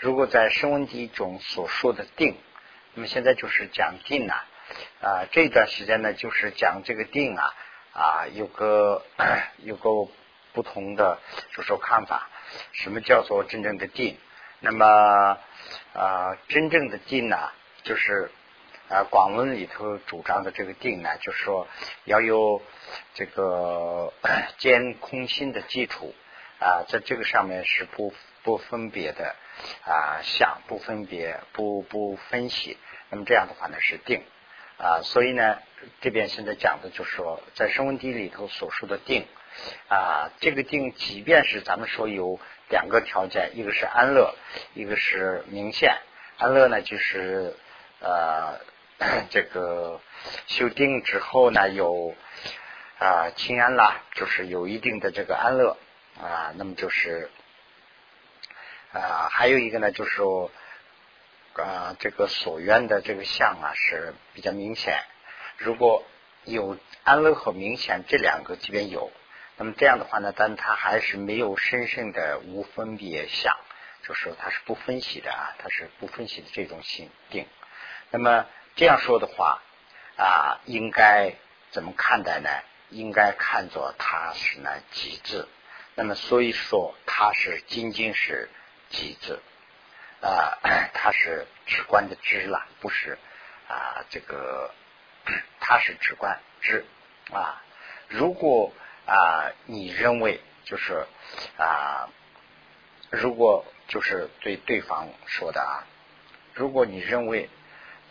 如果在声闻地中所说的定，那么现在就是讲定啊啊这段时间呢，就是讲这个定啊啊有个 有个不同的就说看法，什么叫做真正的定？那么啊真正的定呢，就是啊广文里头主张的这个定呢，就是说要有这个 兼空心的基础啊，在这个上面是不不分别的啊想不分别不不分析。那么这样的话呢是定啊，所以呢这边现在讲的就是说，在声闻地里头所说的定啊，这个定即便是咱们说有两个条件，一个是安乐，一个是明显。安乐呢就是呃 这个修定之后呢有啊清安啦，就是有一定的这个安乐啊，那么就是啊还有一个呢就是说。啊，这个所愿的这个相啊是比较明显。如果有安乐和明显这两个，即便有，那么这样的话呢，但它还是没有深深的无分别相，就是说它是不分析的啊，它是不分析的这种心定。那么这样说的话啊，应该怎么看待呢？应该看作它是呢极致。那么所以说它是仅仅是极致。啊，它是直观的知了，不是啊，这个 它是直观知啊。如果啊，你认为就是啊，如果就是对对方说的啊，如果你认为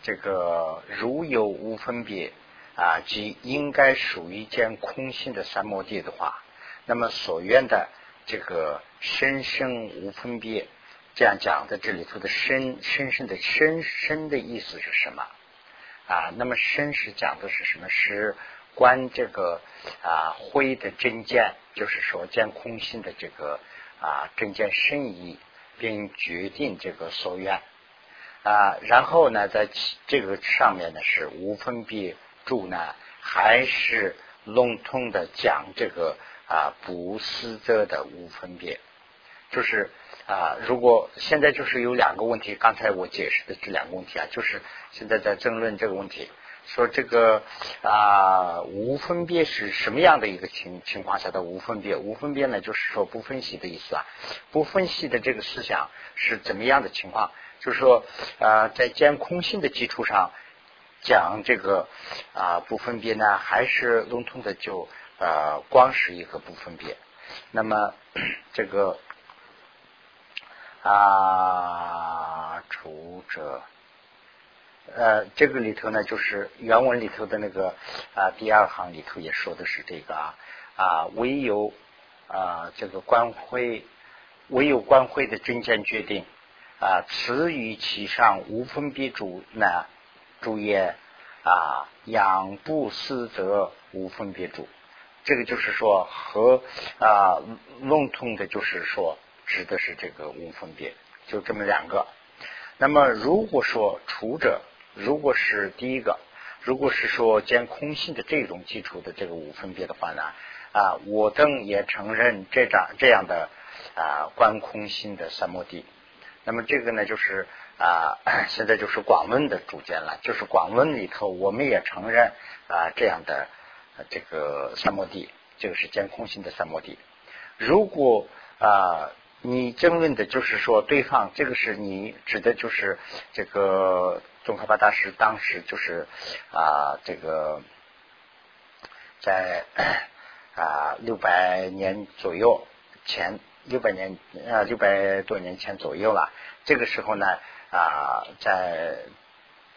这个如有无分别啊，即应该属于一间空性的三摩地的话，那么所愿的这个深深无分别。这样讲的这里头的深深深的深深的意思是什么啊？那么深是讲的是什么？是观这个啊灰的真见，就是说见空性的这个啊真见深意，并决定这个所愿啊。然后呢，在这个上面呢是无分别住呢，还是笼统的讲这个啊不思则的无分别，就是。啊，如果现在就是有两个问题，刚才我解释的这两个问题啊，就是现在在争论这个问题，说这个啊无分别是什么样的一个情情况下的无分别？无分别呢，就是说不分析的意思啊，不分析的这个思想是怎么样的情况？就是说啊，在见空性的基础上讲这个啊不分别呢，还是笼统的就呃光是一个不分别？那么 这个。啊，除者，呃，这个里头呢，就是原文里头的那个啊，第二行里头也说的是这个啊，啊，唯有啊，这个官会，唯有官会的真见决定啊，此于其上无分别主呢，主也啊，养不思则无分别主，这个就是说和啊笼统的，就是说。指的是这个无分别，就这么两个。那么如果说除者，如果是第一个，如果是说见空性的这种基础的这个无分别的话呢，啊，我等也承认这张这样的啊观空性的三摩地。那么这个呢，就是啊，现在就是广论的主见了，就是广论里头我们也承认啊这样的这个三摩地，这个是见空性的三摩地。如果啊。你争论的就是说，对方这个是你指的，就是这个宗喀巴大师当时就是啊，这个在啊六百年左右前，六百年啊六百多年前左右了。这个时候呢啊，在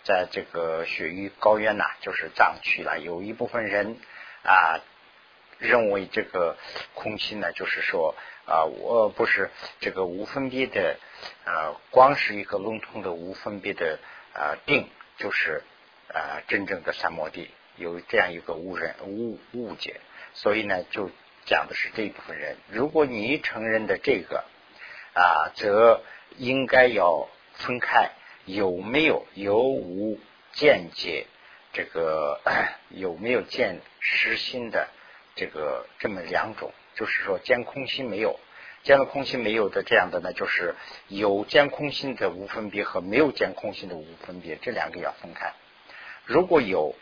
在这个雪域高原呐，就是藏区了，有一部分人啊认为这个空心呢，就是说。啊，我不是这个无分别的，呃，光是一个笼统的无分别的啊定，就是啊真正的三摩地，有这样一个误认误误解，所以呢，就讲的是这一部分人。如果你承认的这个啊，则应该要分开，有没有有无见解，这个有没有见实心的这个这么两种。就是说，见空心没有，见了空心没有的这样的呢，就是有见空心的无分别和没有见空心的无分别，这两个要分开。如果有，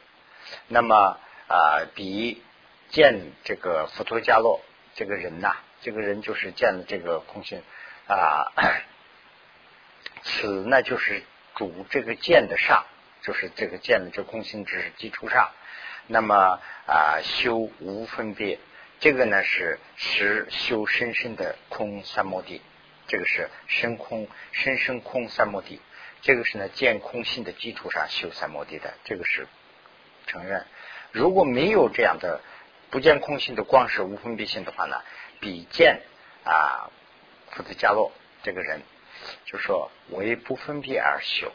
那么啊，比见这个佛陀伽罗这个人呐，这个人就是见了这个空心啊，此呢就是主这个见的上，就是这个见的这空心知识基础上，那么啊修无分别。这个呢是实修深深的空三摩地，这个是深空深深空三摩地，这个是呢见空性的基础上修三摩地的，这个是承认。如果没有这样的不见空性的光是无分别性的话呢，比见啊福德加洛这个人就说为不分别而修，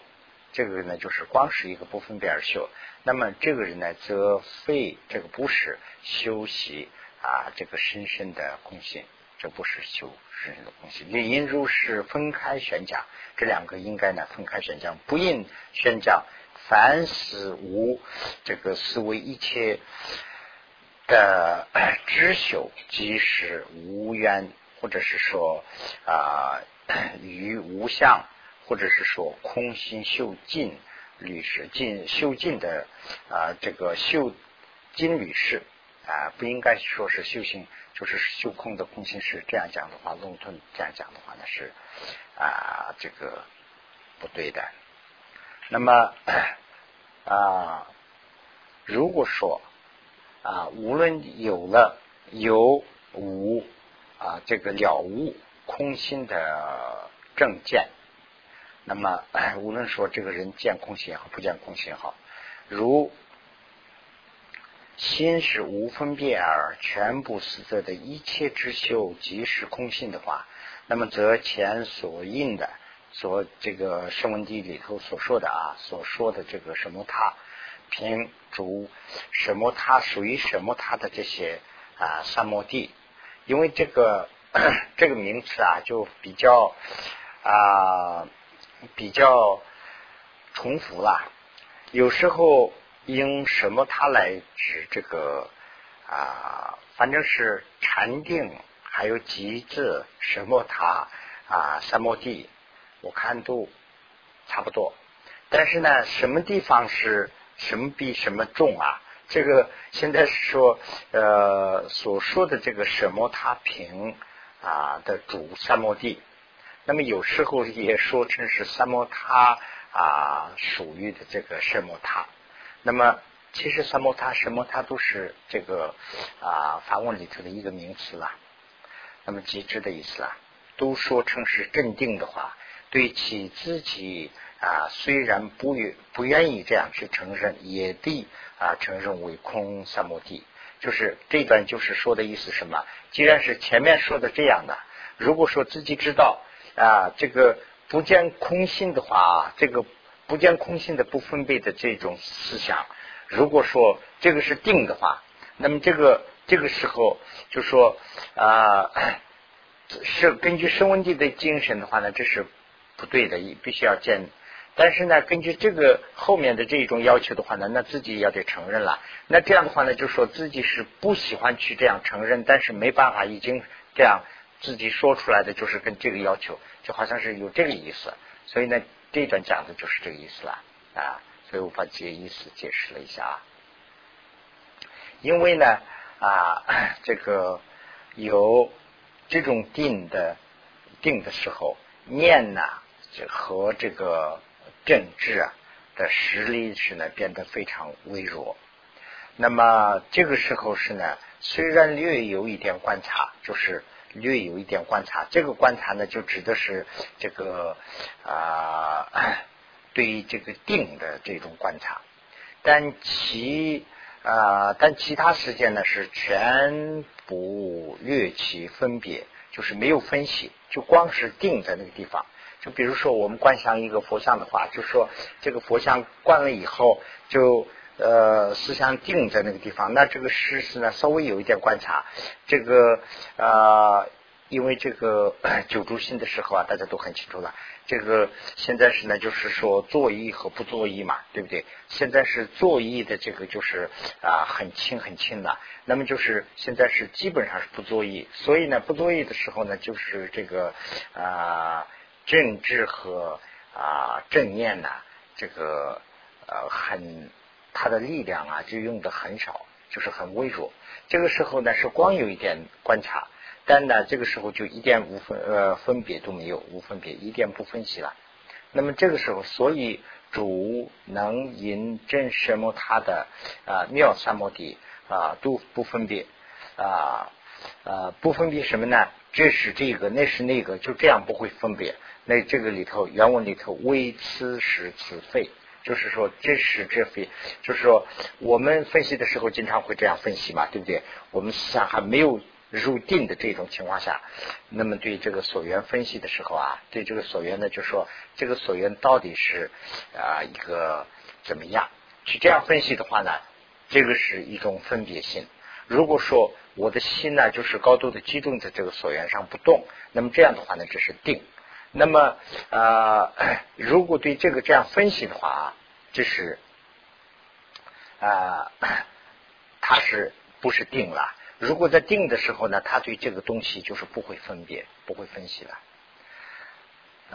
这个人呢就是光是一个不分别而修，那么这个人呢则非这个不是修习。啊，这个深深的空性，这不是修深深的空性。理应如是分开宣讲，这两个应该呢分开宣讲，不应宣讲。凡是无这个思维一切的知修，即是无缘，或者是说啊于无相，或者是说空心修尽律师尽修尽的啊这个修尽律师。啊，不应该说是修行，就是修空的空性是这样讲的话，弄吞这样讲的话呢是啊，这个不对的。那么啊，如果说啊，无论有了有无啊，这个了悟空心的正见，那么哎无论说这个人见空性也好，不见空性也好，如。心是无分别而全部实则的一切之修即是空性的话，那么则前所印的所这个声闻地里头所说的啊，所说的这个什么他凭主什么他属于什么他的这些啊三摩地，因为这个 这个名词啊就比较啊比较重复了，有时候。用什么它来指这个啊？反正是禅定，还有极致什么它啊？三摩地，我看都差不多。但是呢，什么地方是什么比什么重啊？这个现在说呃所说的这个什么他平啊的主三摩地，那么有时候也说成是三摩他啊属于的这个什么他。那么，其实三摩他什么它都是这个啊法文里头的一个名词了。那么极致的意思啊，都说成是镇定的话，对其自己啊虽然不愿不愿意这样去承认，也得啊承认为空三摩地。就是这段就是说的意思什么？既然是前面说的这样的，如果说自己知道啊这个不见空性的话，这个。不见空性的不分别的这种思想，如果说这个是定的话，那么这个这个时候就说啊，是根据声闻地的精神的话呢，这是不对的，必须要见。但是呢，根据这个后面的这种要求的话呢，那自己要得承认了。那这样的话呢，就说自己是不喜欢去这样承认，但是没办法，已经这样自己说出来的就是跟这个要求，就好像是有这个意思。所以呢。这段讲的就是这个意思了啊，所以我把这个意思解释了一下啊。因为呢啊，这个有这种定的定的时候，念呢和这个政治啊的实力是呢变得非常微弱。那么这个时候是呢，虽然略有一点观察，就是。略有一点观察，这个观察呢，就指的是这个啊，对于这个定的这种观察，但其啊，但其他时间呢是全不略其分别，就是没有分析，就光是定在那个地方。就比如说我们观想一个佛像的话，就说这个佛像观了以后，就呃思想定在那个地方，那这个事实呢稍微有一点观察，这个啊。因为这个九住心的时候啊，大家都很清楚了。这个现在是呢，就是说作意和不作意嘛，对不对？现在是作意的这个就是啊很轻很轻的，那么就是现在是基本上是不作意，所以呢不作意的时候呢，就是这个啊政治和啊正念呐，这个呃很它的力量啊就用的很少，就是很微弱。这个时候呢是光有一点观察。但呢，这个时候就一点无分呃分别都没有，无分别，一点不分析了。那么这个时候，所以主能引证什么？他的啊妙三摩地啊都不分别啊啊不分别什么呢？这是这个，那是那个，就这样不会分别。那这个里头原文里头微此时此非，就是说这是这非，就是说我们分析的时候经常会这样分析嘛，对不对？我们思想还没有。入定的这种情况下，那么对这个所缘分析的时候啊，对这个所缘呢，就说这个所缘到底是啊一个怎么样？去这样分析的话呢，这个是一种分别心。如果说我的心呢，就是高度的集中在这个所缘上不动，那么这样的话呢，这是定。那么啊，如果对这个这样分析的话啊，这是啊，它是不是定了？如果在定的时候呢，他对这个东西就是不会分别，不会分析了。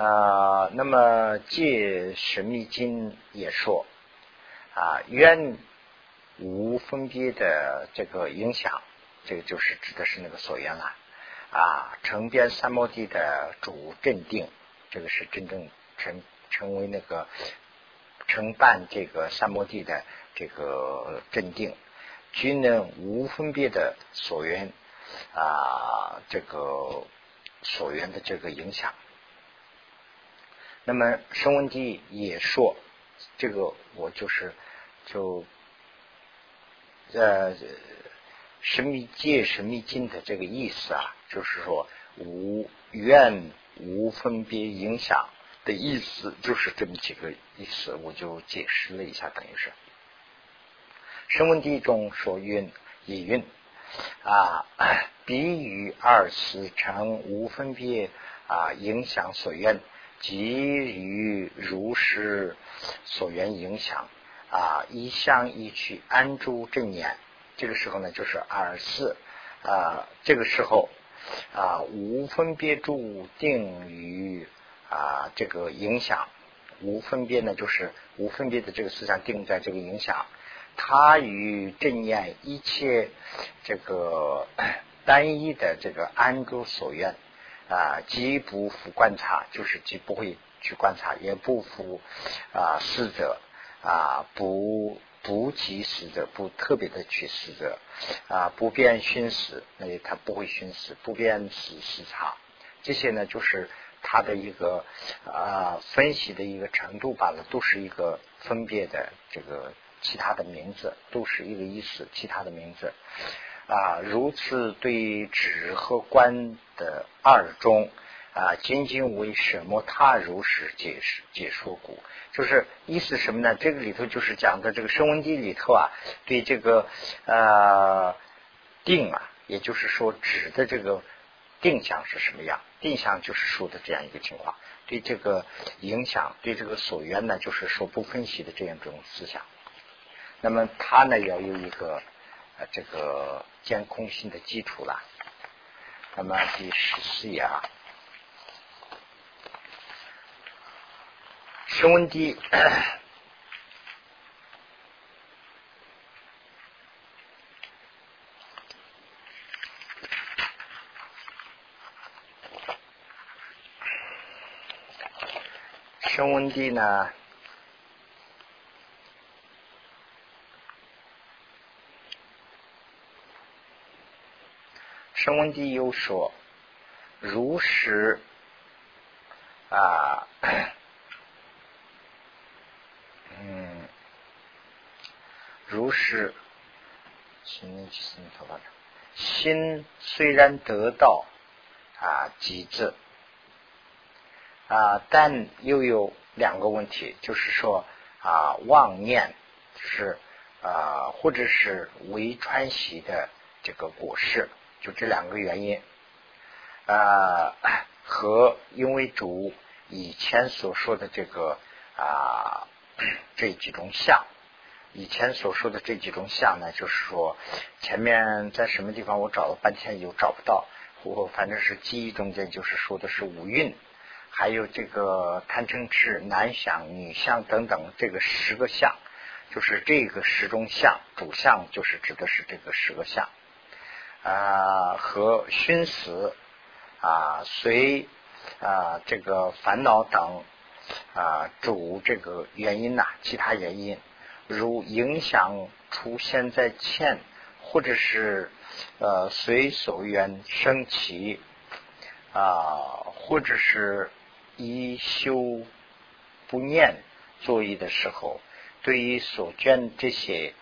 啊，那么借神秘经也说啊，冤无分别的这个影响，这个就是指的是那个所缘了。啊成边三摩地的主镇定，这个是真正成成为那个承办这个三摩地的这个镇定。均能无分别的所缘啊，这个所缘的这个影响。那么声闻地也说，这个我就是就呃神秘界神秘经的这个意思啊，就是说无愿无分别影响的意思，就是这么几个意思，我就解释了一下，等于是。声闻地中所蕴以蕴啊，比喻二次成无分别啊，影响所愿，即于如是所缘影响啊，一向一去安住正念。这个时候呢，就是二四啊，这个时候啊，无分别住定于啊，这个影响无分别呢，就是无分别的这个思想定在这个影响。他与正念一切这个单一的这个安住所愿啊，既不复观察，就是既不会去观察，也不复啊死者啊，不不及死者，不特别的去死者啊，不变熏死，那他不会熏死，不变死时差，这些呢，就是他的一个啊分析的一个程度罢了，都是一个分别的这个。其他的名字都是一个意思，其他的名字啊，如此对指和观的二中啊，仅仅为什么他如实解释解说过？就是意思什么呢？这个里头就是讲的这个声闻地里头啊，对这个呃定啊，也就是说指的这个定向是什么样？定向就是说的这样一个情况，对这个影响，对这个所缘呢，就是说不分析的这样一种思想。那么它呢要有一个呃这个监控性的基础了。那么第十四页啊，声闻地，声闻地呢？声闻地又说，如实啊，嗯，如是，心心虽然得到啊极致啊，但又有两个问题，就是说啊妄念是啊，或者是为川习的这个果实。就这两个原因啊和因为主以前所说的这个啊这几种相，以前所说的这几种相呢，就是说前面在什么地方我找了半天又找不到，我反正是记忆中间就是说的是五蕴，还有这个贪嗔痴男相女相等等这个十个相。就是这个十种相，主相就是指的是这个十个相啊，和熏死啊，随啊这个烦恼等啊主这个原因呐，其他原因如影响出现在前，或者是呃随所缘升起啊，或者是一修不念作意的时候。对于所见这些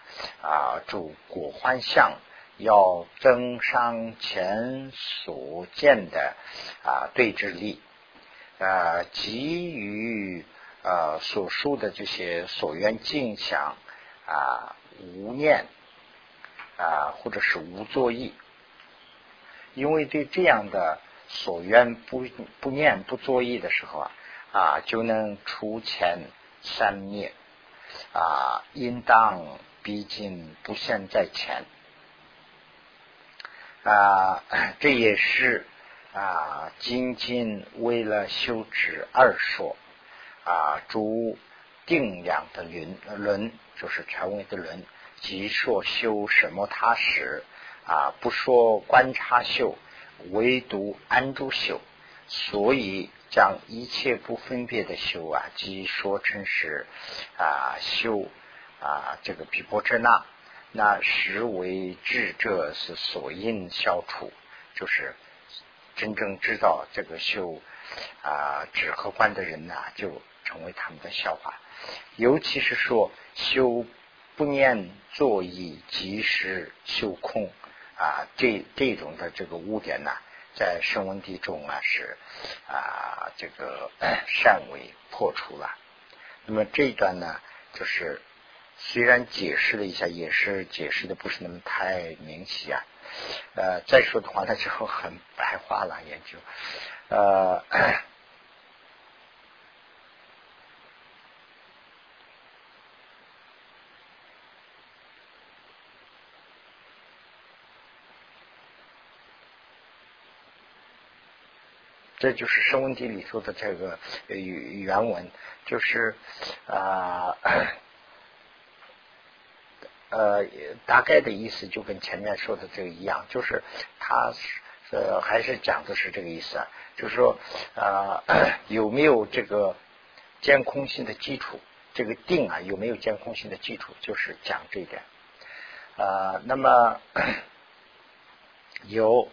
啊主果幻相，要增上前所见的啊对峙力，啊给予啊所述的这些所愿境想啊无念啊或者是无作意，因为对这样的所愿不不念不作意的时候啊啊就能除前三灭。啊，应当毕竟不现在前啊，这也是啊，仅仅为了修止二说啊，诸定量的轮轮，就是权威的轮，即说修什么他时啊，不说观察修，唯独安住修，所以。将一切不分别的修啊，即说成是啊修啊这个毗婆遮那，那实为智者是所应消除，就是真正知道这个修啊止和观的人呐，就成为他们的笑话。尤其是说修不念作意，即时修空啊，这这种的这个污点呢。在声闻地中啊，是啊，这个 善为破除了。那么这一段呢，就是虽然解释了一下，也是解释的不是那么太明晰啊。呃，再说的话，那就很白话了，研究呃。这就是《声闻集》里头的这个原文，就是啊呃大概的意思就跟前面说的这个一样，就是他呃还是讲的是这个意思啊，就是说啊 有没有这个监控性的基础？这个定啊有没有监控性的基础？就是讲这一点啊。那么 有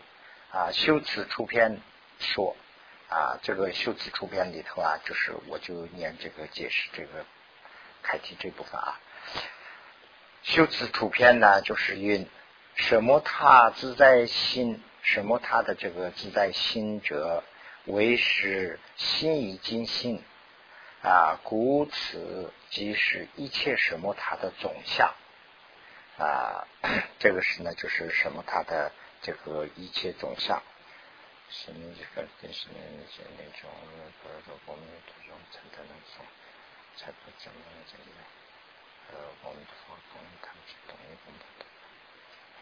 啊修辞出篇说。啊，这个修辞出篇里头啊，就是我就念这个解释这个开题这部分啊。修辞出篇呢，就是云什么他自在心，什么他的这个自在心者，为是心以尽心啊，故此即是一切什么他的总相啊，这个是呢，就是什么他的这个一切总相。是你这个跟是那些那种，不是说我们这种承担那种，才不怎么这个，呃，我们的话，我们他们是同一个的，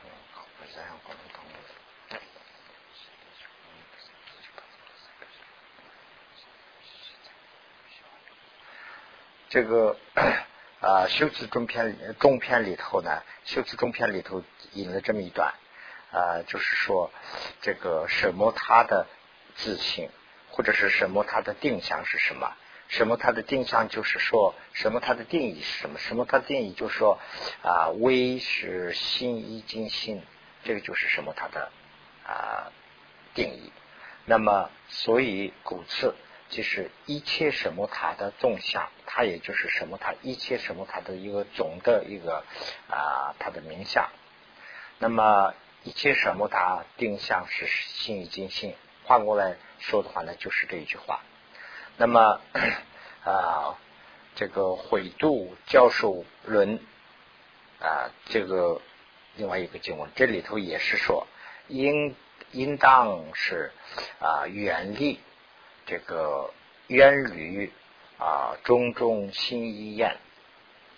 嗯，好，不这样，我们同意。这个啊，修辞中篇中篇里头呢，修辞中篇里头引了这么一段。啊，就是说，这个什么它的自性，或者是什么它的定向是什么？什么它的定向就是说什么它的定义是什么？什么它的定义就是说啊，微是心一精心，这个就是什么它的啊定义。那么，所以古次就是一切什么它的纵向，它也就是什么它一切什么它的一个总的一个啊它的名相。那么。一切什么他定向是心已经信，换过来说的话呢，就是这一句话。那么 啊，这个毁度教授论啊，这个另外一个经文，这里头也是说，应应当是啊远离这个远离啊种种心意愿，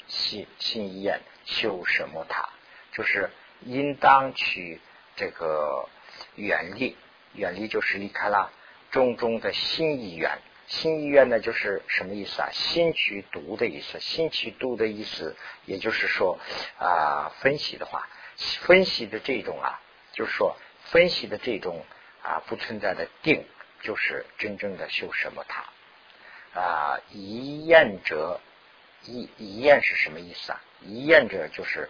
心心意愿修什么塔，就是应当去这个远离，远离就是离开了种种的心意愿。心意愿呢，就是什么意思啊？心去读的意思，心去读的意思，也就是说啊，分析的话，分析的这种啊，就是说分析的这种啊，不存在的定，就是真正的修什么塔啊？一验者，一一验是什么意思啊？一验者就是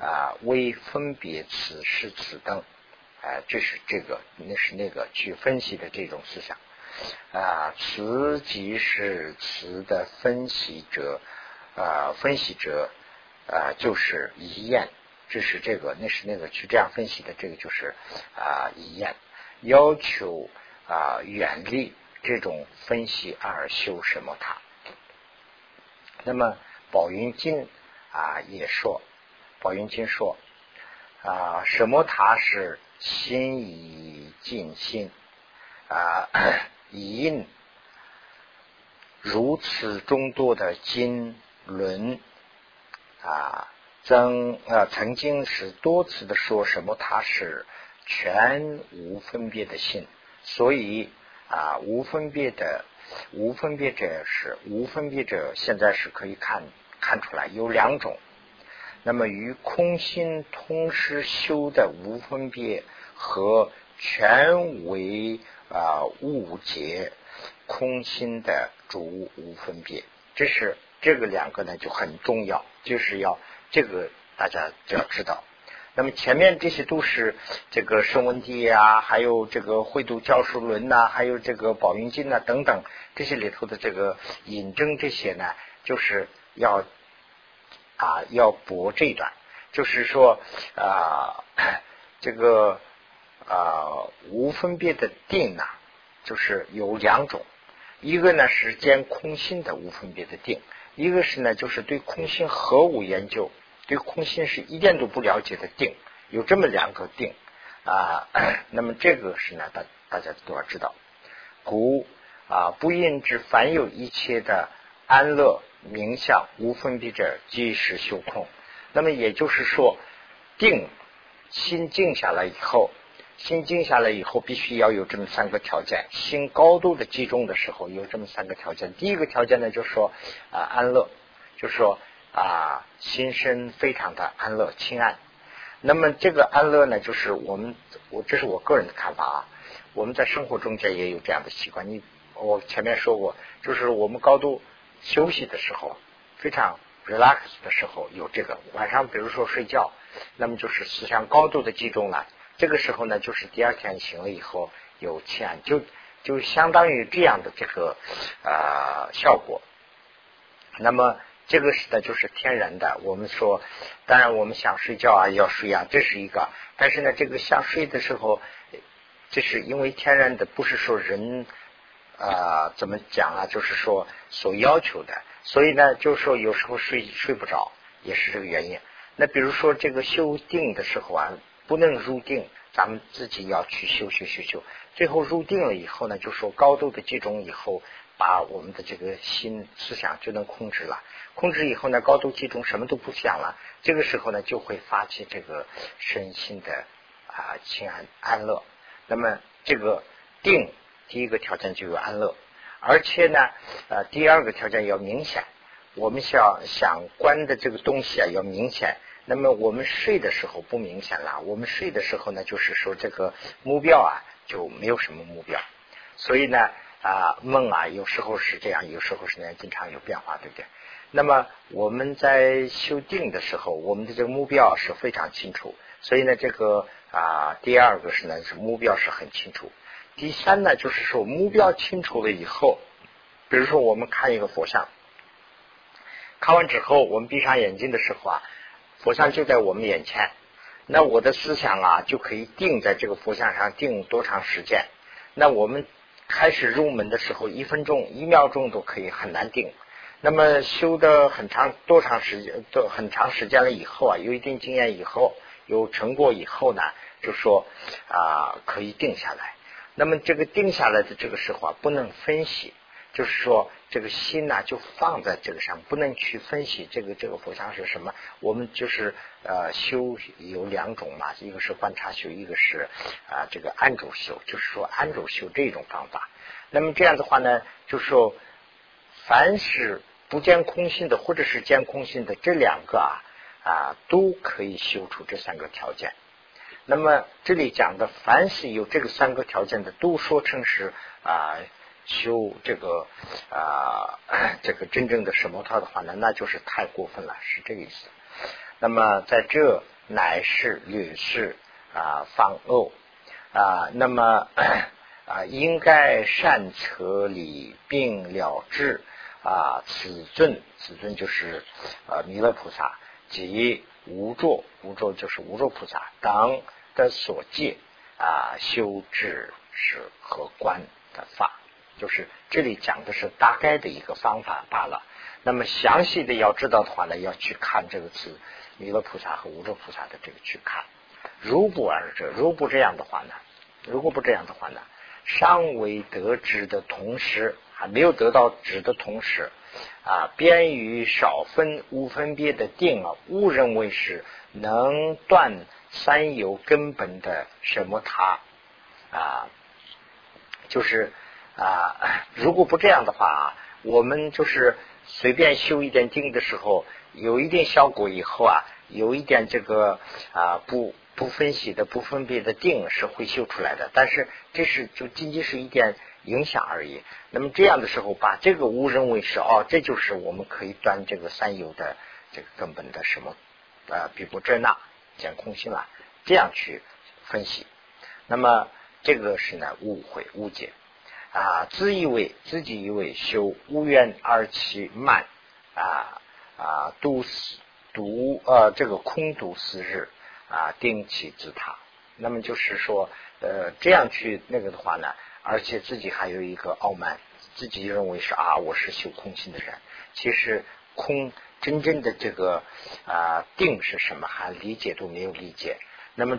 啊，为分别此时此等，哎，这是这个，那是那个去分析的这种思想。啊，词即是词的分析者，啊，分析者啊，就是一验，这是这个，那是那个去这样分析的，这个就是啊一验，要求啊远离这种分析而修什么塔。那么宝云经啊也说，宝云经说啊，什么塔是心以尽心啊。因如此众多的经论啊，曾啊曾经是多次的说什么？它是全无分别的心，所以啊无分别的无分别者是无分别者，现在是可以看看出来有两种。那么与空心同时修的无分别和全为。啊，误解空心的主无分别，这是这个两个呢就很重要，就是要这个大家就要知道。那么前面这些都是这个声闻地啊，还有这个慧度教书论呐，还有这个宝云经呐等等这些里头的这个引证这些呢，就是要啊要驳这一段，就是说啊 这个。啊，无分别的定呢，就是有两种，一个呢是兼空性的无分别的定，一个是呢就是对空性何无研究，对空性是一点都不了解的定，有这么两个定啊。那么这个是呢，大大家都要知道，故啊不应知凡有一切的安乐名相无分别者，即是修空。那么也就是说，定心静下来以后。心静下来以后，必须要有这么三个条件。心高度的集中的时候，有这么三个条件。第一个条件呢，就是说啊安乐，就是说啊心身非常的安乐清安。那么这个安乐呢，就是我们我这是我个人的看法啊。我们在生活中间也有这样的习惯。你我前面说过，就是我们高度休息的时候，非常 relax 的时候有这个。晚上比如说睡觉，那么就是思想高度的集中了。这个时候呢，就是第二天醒了以后有钱，就就相当于这样的这个啊效果。那么这个是呢，就是天然的。我们说，当然我们想睡觉啊，要睡啊，这是一个。但是呢，这个想睡的时候，这是因为天然的，不是说人啊怎么讲啊，就是说所要求的。所以呢，就是说有时候睡睡不着，也是这个原因。那比如说这个修定的时候啊。不能入定，咱们自己要去修修修修。最后入定了以后呢，就说高度的集中以后，把我们的这个心思想就能控制了。控制以后呢，高度集中，什么都不想了。这个时候呢，就会发起这个身心的啊清安安乐。那么这个定第一个条件就有安乐，而且呢，呃第二个条件要明显。我们想想观的这个东西啊，要明显。那么我们睡的时候不明显了，我们睡的时候呢，就是说这个目标啊就没有什么目标，所以呢啊梦啊有时候是这样，有时候是那样，经常有变化，对不对？那么我们在修定的时候，我们的这个目标是非常清楚，所以呢这个啊第二个是呢是目标是很清楚，第三呢就是说目标清楚了以后，比如说我们看一个佛像，看完之后我们闭上眼睛的时候啊。佛像就在我们眼前，那我的思想啊就可以定在这个佛像上定多长时间？那我们开始入门的时候，一分钟、一秒钟都可以很难定。那么修的很长多长时间，都很长时间了以后啊，有一定经验以后，有成果以后呢，就说啊可以定下来。那么这个定下来的这个时候啊，不能分析，就是说这个心呢就放在这个上，不能去分析这个这个佛像是什么。我们就是呃修有两种嘛，一个是观察修，一个是啊这个安住修，就是说安住修这种方法。那么这样的话呢，就是说凡是不见空性的，或者是见空性的这两个啊啊都可以修出这三个条件。那么这里讲的，凡是有这个三个条件的，都说成是啊修这个啊 这个真正的什么套的话呢，那就是太过分了，是这个意思。那么在这乃是女士啊方恶啊，那么 啊应该善策理并了之啊，此尊此尊就是啊弥勒菩萨及无著无著就是无著菩萨当。的所借啊，修治是和观的法，就是这里讲的是大概的一个方法罢了。那么详细的要知道的话呢，要去看这个词弥勒菩萨和无著菩萨的这个去看。如不而者，如不这样的话呢，如果不这样的话呢，尚未得知的同时，还没有得到知的同时啊，便于少分无分别的定啊，误认为是能断。三有根本的什么他啊，就是啊，如果不这样的话啊，我们就是随便修一点经的时候，有一点效果以后啊，有一点这个啊不不分析的不分别的定是会修出来的，但是这是就仅仅是一点影响而已。那么这样的时候，把这个误认为是哦，这就是我们可以断这个三有的这个根本的什么啊，比如这那。讲空性了，这样去分析，那么这个是呢误会误解啊，自以为自己以为修无缘而其慢啊啊，独独呃这个空独四日啊，定其自他。那么就是说呃这样去那个的话呢，而且自己还有一个傲慢，自己认为是啊我是修空性的人，其实空。真正的这个啊定是什么？还理解都没有理解。那么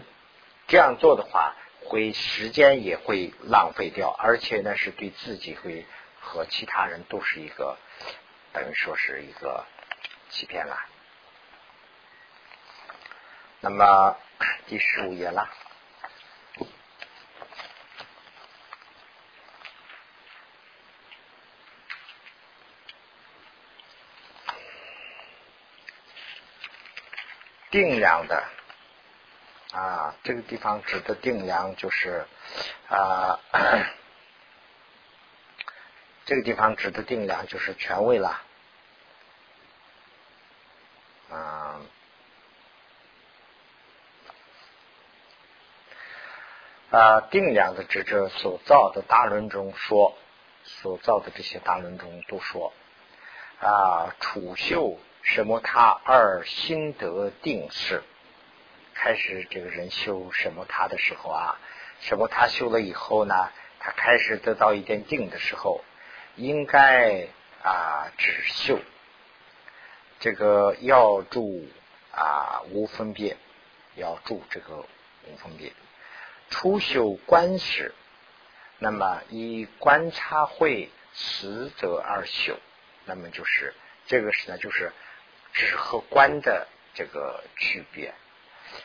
这样做的话，会时间也会浪费掉，而且呢是对自己会和其他人都是一个等于说是一个欺骗了。那么第十五页了。定量的这个地方指的定量就是啊，这个地方指的定量就是权位了。啊，啊，定量的指着所造的大轮中说，所造的这些大轮中都说啊，储秀。什么？他二心得定是，开始这个人修什么他的时候啊，什么他修了以后呢，他开始得到一点定的时候，应该啊只修这个要住啊无分别，要住这个无分别。初修观时，那么以观察会实则而修，那么就是这个是呢，就是。只和观的这个区别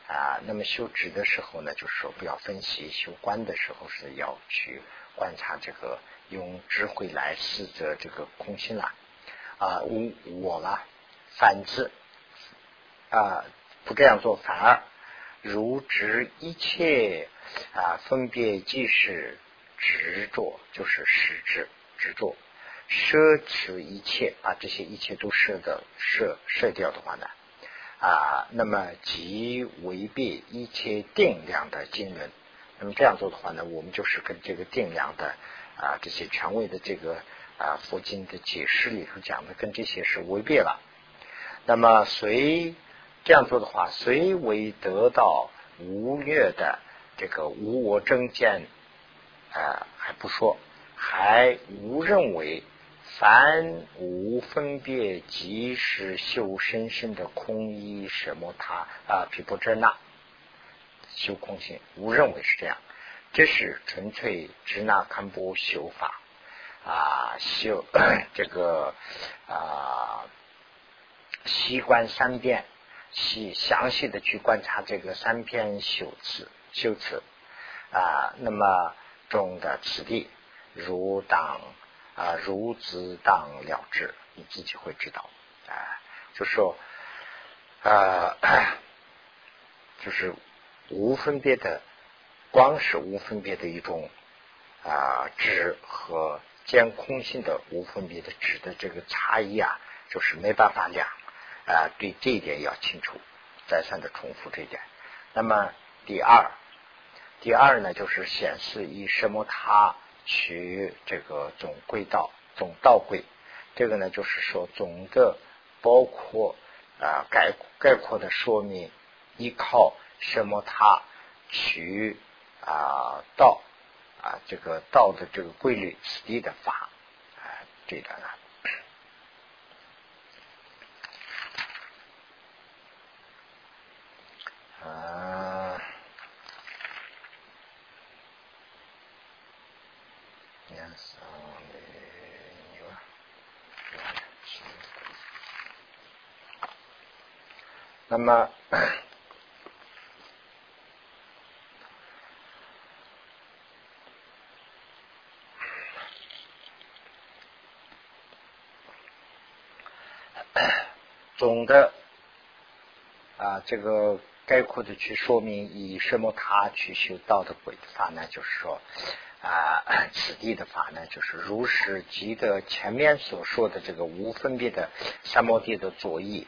啊，那么修止的时候呢，就是说不要分析；修观的时候是要去观察这个，用智慧来试着这个空心了啊。我我了，反之啊，不这样做，反而如执一切啊，分别即是执着，就是实质执着。奢侈一切，把这些一切都舍的舍舍掉的话呢，啊，那么即违背一切定量的经论。那么这样做的话呢，我们就是跟这个定量的啊这些权威的这个啊佛经的解释里头讲的，跟这些是违背了。那么随这样做的话，虽为得到无略的这个无我正见啊，还不说，还无认为。凡无分别，即是修深深的空一什么他啊，毗婆遮那修空性，无认为是这样。这是纯粹支那堪布修法啊，修 这个啊，习观三遍，细详细的去观察这个三篇修辞修辞啊，那么中的此地如当啊如自当了之，你自己会知道啊，就说啊，就是无分别的。光是无分别的一种啊质和见空性的无分别的质的这个差异啊，就是没办法量啊。对这一点要清楚，再三的重复这一点。那么第二，第二呢，就是显示以什么它取这个总轨道总道轨，这个呢，就是说总的包括啊概概括的说明，依靠什么它取。啊，道啊，这个道的这个规律，此地的法啊，这个呢，啊，那么。总的啊，这个概括的去说明以什么他去修道的鬼法呢？就是说啊，此地的法呢，就是如是即得前面所说的这个无分别的三摩地的左翼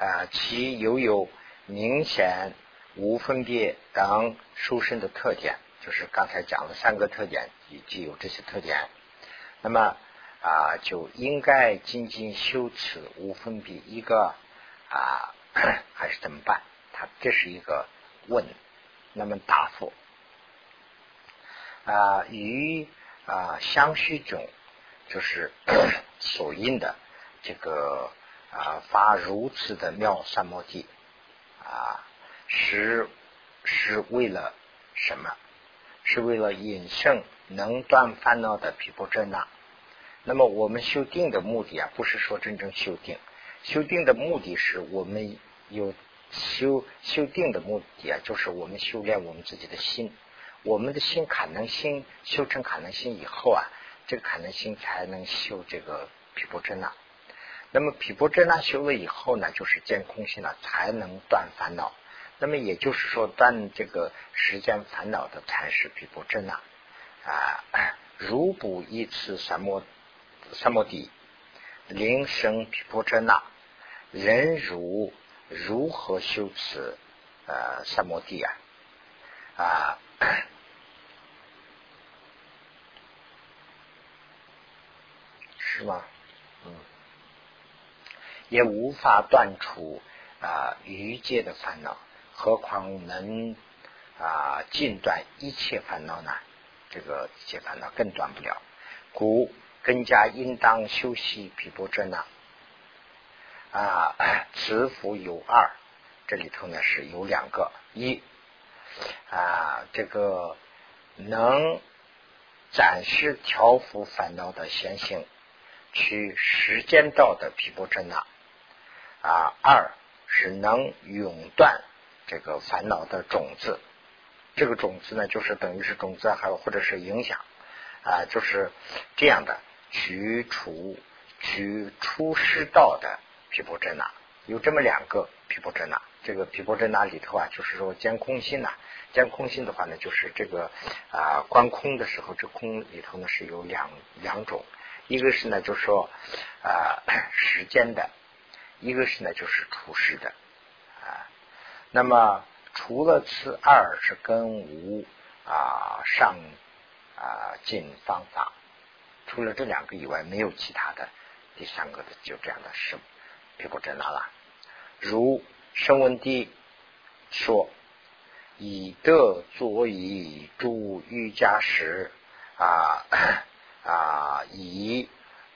啊，其犹有明显无分别等殊胜的特点，就是刚才讲了三个特点，以及有这些特点，那么。啊，就应该仅仅修此无分别一个啊，还是怎么办？他这是一个问。那么答复啊，与啊相续中就是 所应的这个啊发如此的妙三摩地啊，是是为了什么？是为了引胜能断烦恼的毗婆遮那。那么我们修定的目的啊，不是说真正修定，修定的目的是我们有修修定的目的啊，就是我们修炼我们自己的心，我们的心可能心修成可能心以后啊，这个可能心才能修这个毗婆遮那。那么毗婆遮那修了以后呢，就是见空性了，才能断烦恼。那么也就是说，断这个时间烦恼的才是毗婆遮那啊。如不一次三摩。三摩地，灵生毗婆遮那，人如如何修持呃三摩地啊？啊，是吗？也无法断除啊余界的烦恼，何况能啊尽断一切烦恼呢？这个一切烦恼更断不了，故。更加应当修习毗婆遮那啊，此福有二，这里头呢是有两个，一啊这个能暂时调伏烦恼的先行，去时间道的毗婆遮那啊，二是能永断这个烦恼的种子，这个种子呢就是等于是种子，还有或者是影响啊，就是这样的。取除取出世道的毗婆遮那，有这么两个毗婆遮那。这个毗婆遮那里头啊，就是说见空心呐。见空心的话呢，就是这个啊观空的时候，这空里头呢是有两两种，一个是呢就是说啊时间的，一个是呢就是出世的啊。那么除了此二是跟无啊上啊进方法。除了这两个以外，没有其他的。第三个的就这样的是毗婆遮那了。如声闻地说：“以德作以诸瑜伽时啊啊，以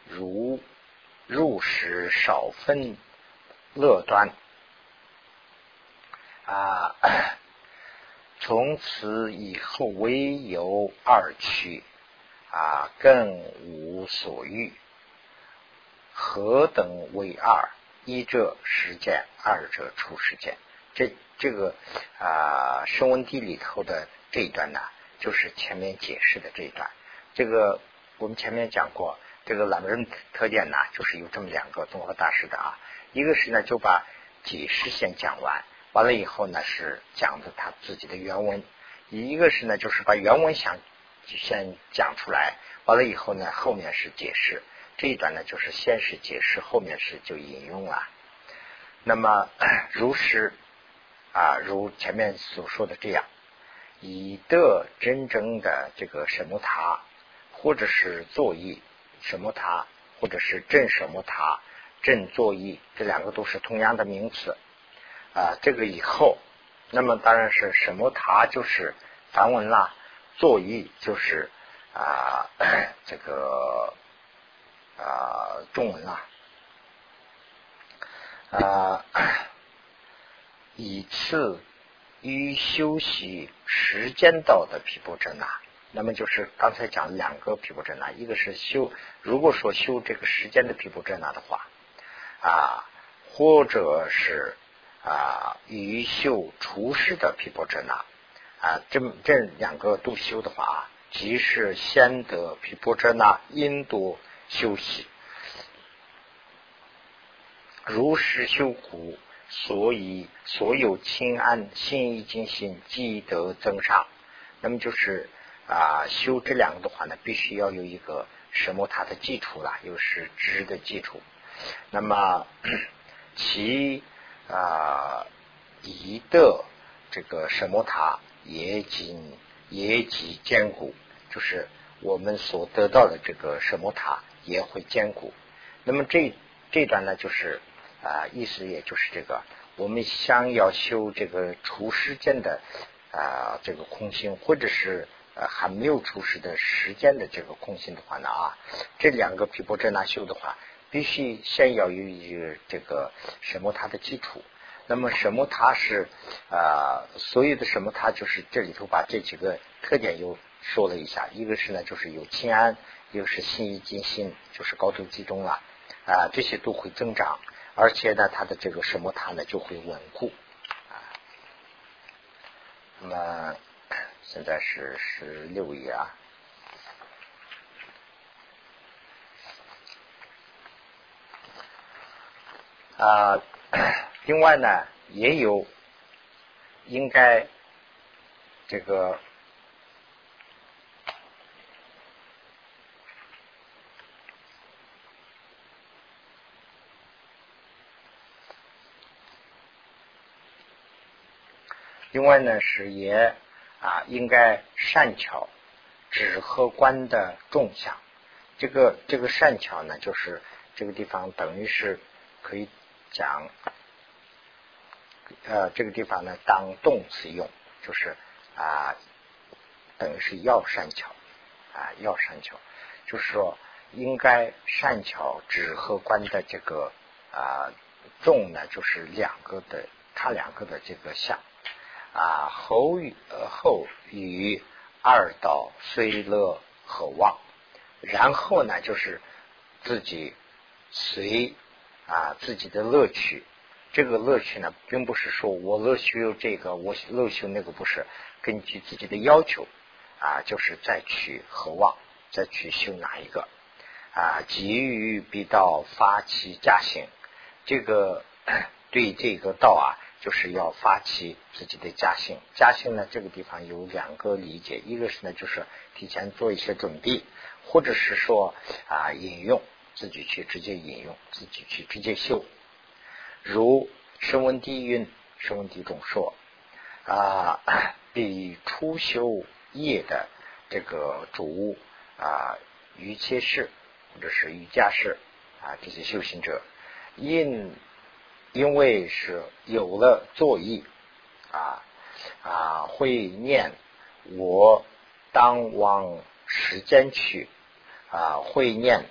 如入时少分乐端啊 从此以后唯有二趣啊，更无所欲。何等为二？一者实践，二者出实践。这这个啊，声闻地里头的这一段呢，就是前面解释的这一段。这个我们前面讲过，这个懒人特点呢，就是有这么两个综合大师的啊。一个是呢，就把解释先讲完，完了以后呢，是讲的他自己的原文；一个是呢，就是把原文想先讲出来，完了以后呢，后面是解释。这一段呢，就是先是解释，后面是就引用了。那么 如是啊，如前面所说的这样，以得真正的这个什么他，或者是作意什么他，或者是正什么他，正作意，这两个都是同样的名词啊。这个以后，那么当然是什么他就是梵文啦，作意就是啊 这个。啊，中文啊，啊，以次于休息时间道的毗婆遮那，那么就是刚才讲两个毗婆遮那，一个是修，如果说修这个时间的毗婆遮那的话，啊，或者是啊，于修除世的毗婆遮那，啊，这这两个都修的话，即是先得毗婆遮那，因多。休息，如实修苦，所以所有清安心意精心积德增上。那么就是啊，修这两个的话呢，必须要有一个什么它的基础啦，又是知的基础。那么 其啊一的这个什么塔也仅也极坚固，就是我们所得到的这个什么塔。也会坚固。那么这这段呢，就是啊，意思也就是这个，我们想要修这个除时间的啊这个空性，或者是呃还没有除时的时间的这个空性的话呢啊，这两个皮婆遮那修的话，必须先要有一个这个什么它的基础。那么什么它是啊，所有的什么它就是这里头把这几个特点又说了一下，一个是呢就是有清安。又是心意精心，就是高度集中了啊，这些都会增长，而且呢，它的这个什么它呢就会稳固啊。那么现在是十六页啊啊，另外呢也有应该这个。另外呢，是也啊，应该善巧指和观的众相。这个这个善巧呢，就是这个地方等于是可以讲，呃，这个地方呢当动词用，就是啊，等于是要善巧啊，要善巧，就是说应该善巧指和观的这个啊众呢，就是两个的，它两个的这个相。啊，后与后与二道虽乐和望，然后呢，就是自己随啊自己的乐趣。这个乐趣呢，并不是说我乐趣这个，我乐趣那个，不是根据自己的要求啊，就是再去何望，再去修哪一个啊？急于必道发起驾行，这个 对这个道啊。就是要发起自己的加兴，加兴呢，这个地方有两个理解，一个是呢，就是提前做一些准备，或者是说啊，引用自己去直接引用，自己去直接修。如声闻地蕴，声闻地中说啊，比初修业的这个主啊，瑜伽士或者是瑜伽士啊，这些修行者因。因为是有了作意啊啊，会念我当往时间去啊，会念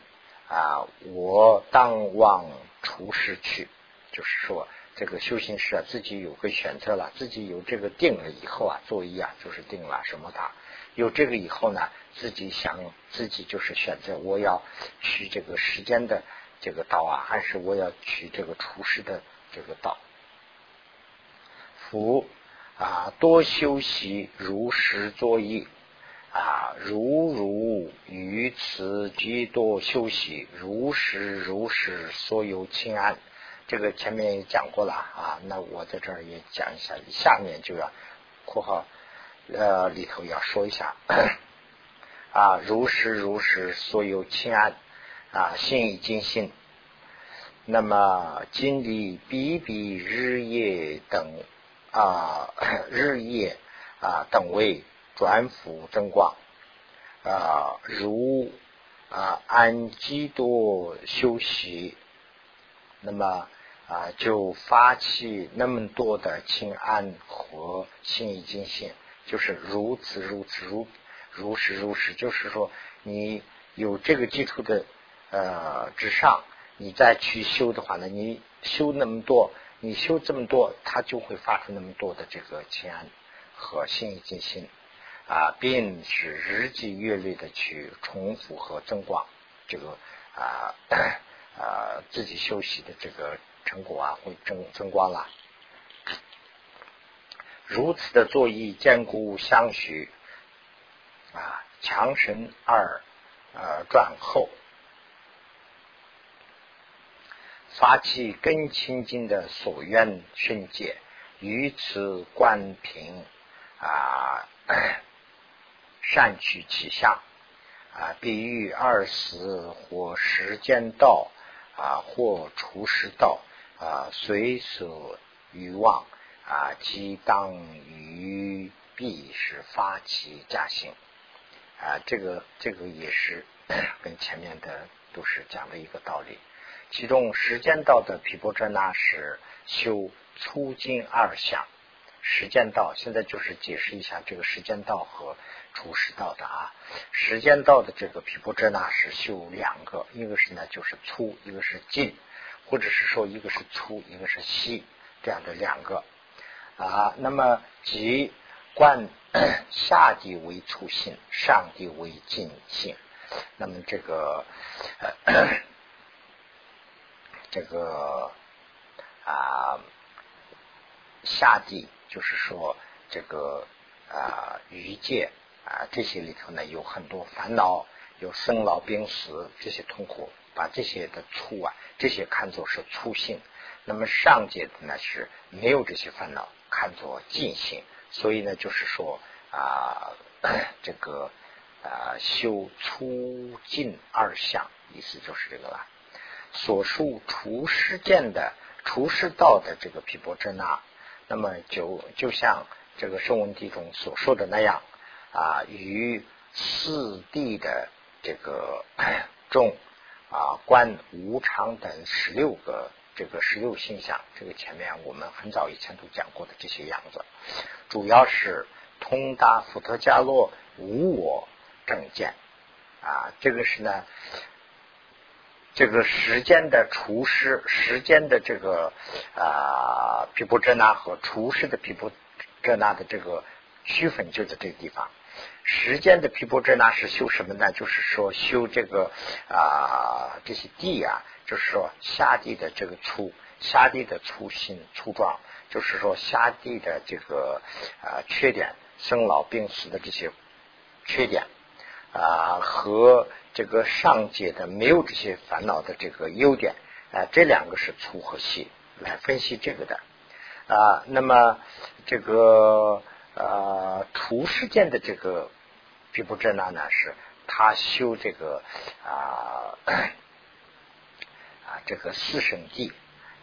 啊我当往出世去，就是说这个修行师啊，自己有个选择了，自己有这个定了以后啊，作意啊就是定了什么的有这个以后呢，自己想自己就是选择我要取这个时间的这个道啊，还是我要取这个处世的这个道？福啊，多修习如实作意啊，如如于此居多休息如实如实所有清安。这个前面也讲过了啊，那我在这儿也讲一下，下面就要括号呃里头要说一下啊，如实如实所有清安啊，心已尽心，那么经历比比日夜等啊 日夜啊等位转复增光啊，如啊安基多修习。那么啊，就发起那么多的清安和心意精信，就是如此如此如如实如实，就是说你有这个基础的呃之上，你再去修的话呢，你修那么多，你修这么多，它就会发出那么多的这个清安和心意精信啊，并是日积月累的去重复和增广这个啊。啊，自己修习的这个成果啊，会增增光了。如此的作意坚固相许啊，强身二呃转后，发起更清净的所愿训解，于此观平啊，善取其相啊，比喻二死或时间到。啊，或除时道啊，随所欲望啊，即当于必是发起假行啊。这个这个也是 跟前面的都是讲的一个道理。其中时间到的毗婆遮那是修粗精二相。时间到现在就是解释一下这个时间到和。出世道的啊，时间道的这个毗婆遮那是修两个，一个是呢就是粗，一个是近，或者是说一个是粗，一个是细，这样的两个啊。那么即观 下地为粗性，上地为近性。那么这个这个啊下地就是说这个啊余界。啊，这些里头呢有很多烦恼，有生老病死这些痛苦，把这些的粗啊，这些看作是粗性。那么上界的呢是没有这些烦恼，看作尽性。所以呢，就是说啊，这个啊修粗尽二相，意思就是这个了。所述除世见的除世道的这个毗婆遮那，那么就就像这个圣文帝中所说的那样。啊，与四地的这个 众啊观无常等十六个这个十六现象，这个前面我们很早以前都讲过的这些样子，主要是通达伏特加洛无我正见啊，这个是呢，这个时间的厨师，时间的这个啊毗婆遮那和厨师的毗婆遮那的这个区分就在这个地方。时间的皮婆遮那是修什么呢？就是说修这个啊这些地啊，就是说下地的这个粗下地的粗心粗壮，就是说下地的这个啊缺点生老病死的这些缺点啊和这个上界的没有这些烦恼的这个优点啊，这两个是粗和细来分析这个的啊。那么这个。呃，除世间的这个毗婆遮那呢，是他修这个啊啊这个四圣地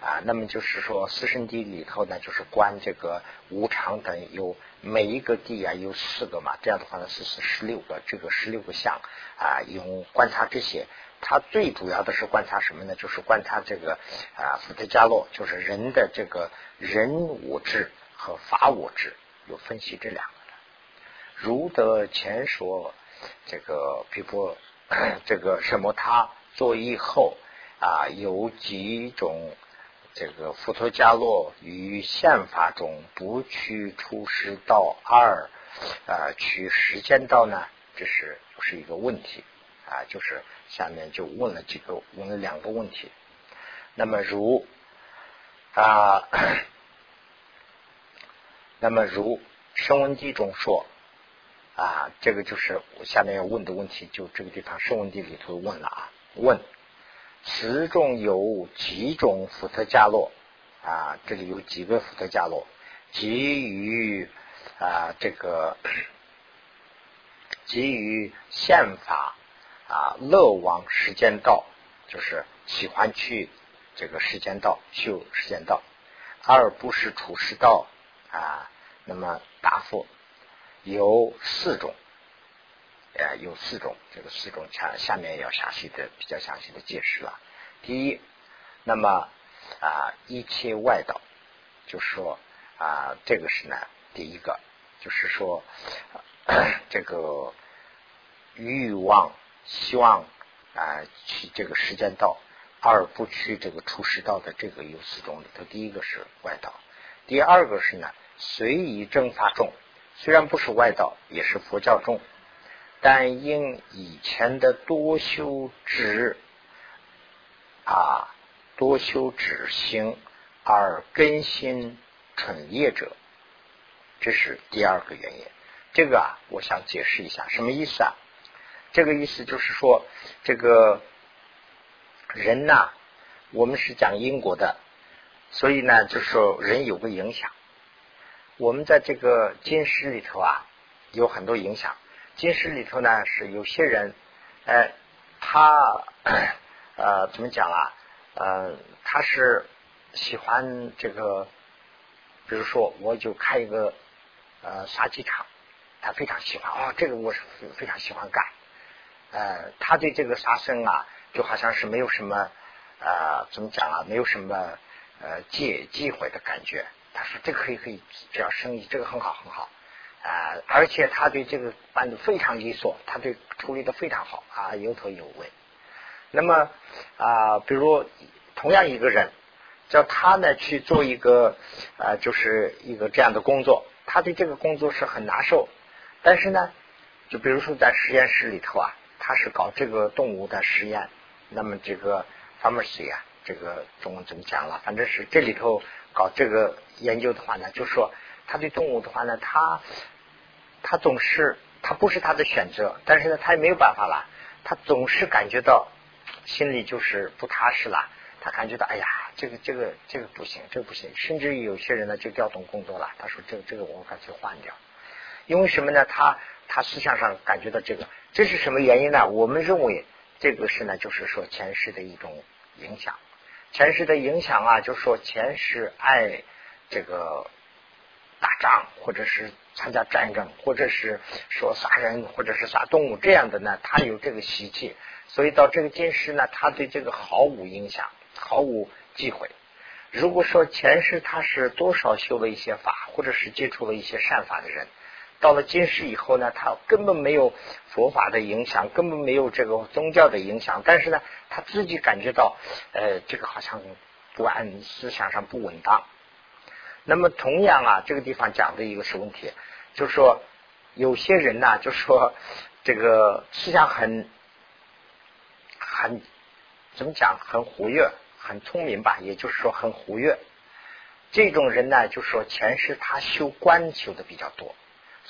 啊，那么就是说四圣地里头呢，就是观这个无常等，有每一个地啊有四个嘛，这样的话呢是是十六个，这个十六个相啊，用观察这些，他最主要的是观察什么呢？就是观察这个啊伏特加洛，就是人的这个人我智和法我智。有分析这两个的，如得前说这个皮婆 这个什么他作意后啊，有几种这个佛陀伽罗于宪法中不去出世道二啊去时间道呢？这是是一个问题啊，就是下面就问了几个问了两个问题。那么如啊，那么如《声闻地》中说啊，这个就是我下面要问的问题，就这个地方《声闻地》里头问了啊，问。此中有几种伏特加洛啊？这里有几个伏特加洛，基于啊这个基于宪法啊乐往时间道，就是喜欢去这个时间道修时间道，而不是处世道啊。那么答复有四种。呃，有四种，这个四种下下面要详细的、比较详细的解释了。第一，那么啊，一切外道，就说啊，这个是呢，第一个就是说，这个欲望、希望啊，去这个时间到，而不去这个出世道的这个有四种里头，第一个是外道，第二个是呢，随意正法众，虽然不是外道，也是佛教众。但因以前的多修止啊，多修止行而更新纯业者，这是第二个原因。这个啊，我想解释一下，什么意思啊？这个意思就是说，这个人呐，我们是讲因果的，所以呢，就是说人有个影响。我们在这个金石里头啊，有很多影响。金石里头呢，是有些人，哎，他呃怎么讲啊？呃，他是喜欢这个，比如说，我就开一个呃杀鸡场，他非常喜欢哦，这个我是非常喜欢干。呃，他对这个杀生啊，就好像是没有什么呃怎么讲啊，没有什么呃忌忌讳的感觉。他说这个可以可以，只要生意这个很好很好。啊，而且他对这个办的非常利索，他对处理的非常好啊，有头有尾。那么啊，比如同样一个人，叫他呢去做一个啊，就是一个这样的工作，他对这个工作是很拿手。但是呢，就比如说在实验室里头啊，他是搞这个动物的实验，那么这个 pharmacy 啊，这个中文怎么讲了？反正是这里头搞这个研究的话呢，就说。他对动物的话呢，他他总是他不是他的选择，但是呢，他也没有办法了。他总是感觉到心里就是不踏实了。他感觉到，哎呀，这个这个这个不行，这个不行。甚至于有些人呢，就调动工作了。他说，这个这个我干脆换掉。因为什么呢？他他思想上感觉到这个，这是什么原因呢？我们认为这个是呢，就是说前世的一种影响。前世的影响啊，就是说前世爱这个。打仗，或者是参加战争，或者是说杀人，或者是杀动物这样的呢？他有这个习气，所以到这个今世呢，他对这个毫无影响，毫无忌讳。如果说前世他是多少修了一些法，或者是接触了一些善法的人，到了今世以后呢，他根本没有佛法的影响，根本没有这个宗教的影响，但是呢，他自己感觉到，呃，这个好像不安，思想上不稳当。那么同样啊，这个地方讲的一个是问题，就是说有些人呢，就说这个思想很很怎么讲，很活跃，很聪明吧，也就是说很活跃。这种人呢，就说前世他修观修的比较多，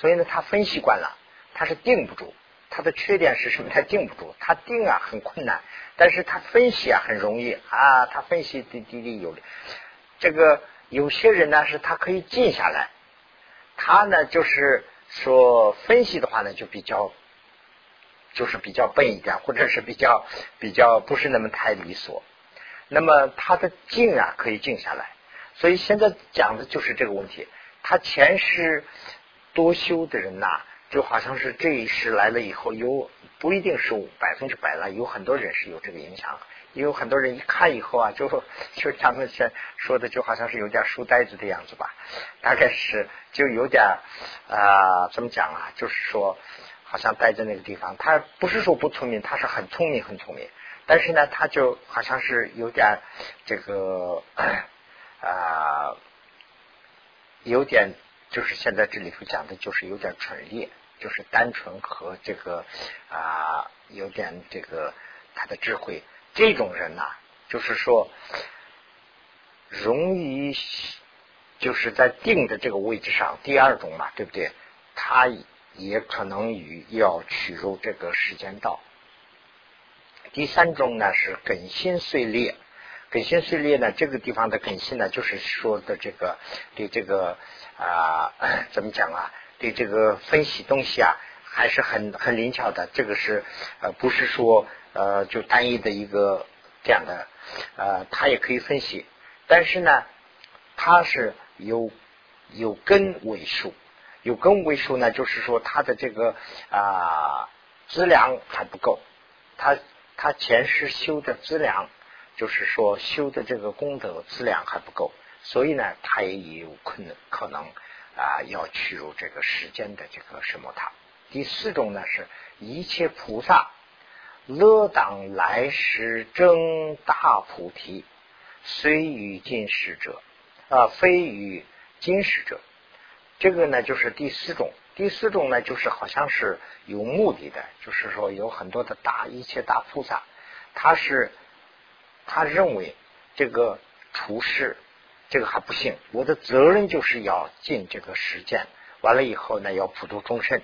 所以呢，他分析惯了，他是定不住。他的缺点是什么？他定不住，他定啊很困难，但是他分析啊很容易啊，他分析的滴滴有这个。有些人呢，是他可以静下来，他呢就是说分析的话呢，就比较就是比较笨一点，或者是比较比较不是那么太利索。那么他的静啊，可以静下来。所以现在讲的就是这个问题。他前世多修的人呐，就好像是这一世来了以后，有不一定是百分之百了，有很多人是有这个影响。有很多人一看以后啊，就 就他们先说的，就好像是有点书呆子的样子吧，大概是就有点啊，怎么讲啊？就是说，好像待在那个地方，他不是说不聪明，他是很聪明，很聪明，但是呢，他就好像是有点这个啊，有点就是现在这里头讲的就是有点纯烈，就是单纯和这个啊有点这个他的智慧，这种人呐，就是说容易就是在定的这个位置上，第二种嘛，对不对？他也可能与要取入这个时间道。第三种呢是根心碎裂，根心碎裂呢，这个地方的根心呢，就是说的这个对这个啊 怎么讲啊？对这个分析东西啊，还是很很灵巧的。这个是呃不是说呃就单一的一个这样的呃，它也可以分析，但是呢，它是有有根为数，有根为数呢，就是说它的这个啊资粮还不够，它。他前世修的资粮，就是说修的这个功德质量还不够，所以呢，他也有可能可能啊要去入这个时间的这个什么塔。第四种呢，是一切菩萨乐当来时争大菩提，虽与今世者啊，非与今世者。这个呢，就是第四种。第四种呢，就是好像是有目的的，就是说有很多的大一切大菩萨，他是他认为这个处事这个还不行，我的责任就是要尽这个实践，完了以后呢，要普度众生。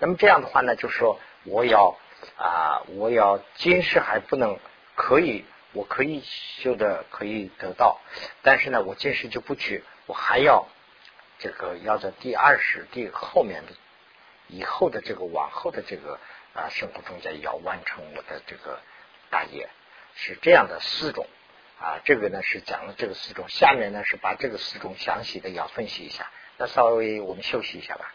那么这样的话呢，就是说我要啊，我要今世还不能可以，我可以修的可以得到，但是呢，我今世就不去，我还要。这个要在第二世、第后面的以后的这个往后的这个啊生活中间，要完成我的这个大业，是这样的四种啊。这个呢是讲了这个四种，下面呢是把这个四种详细的要分析一下。那稍微我们休息一下吧。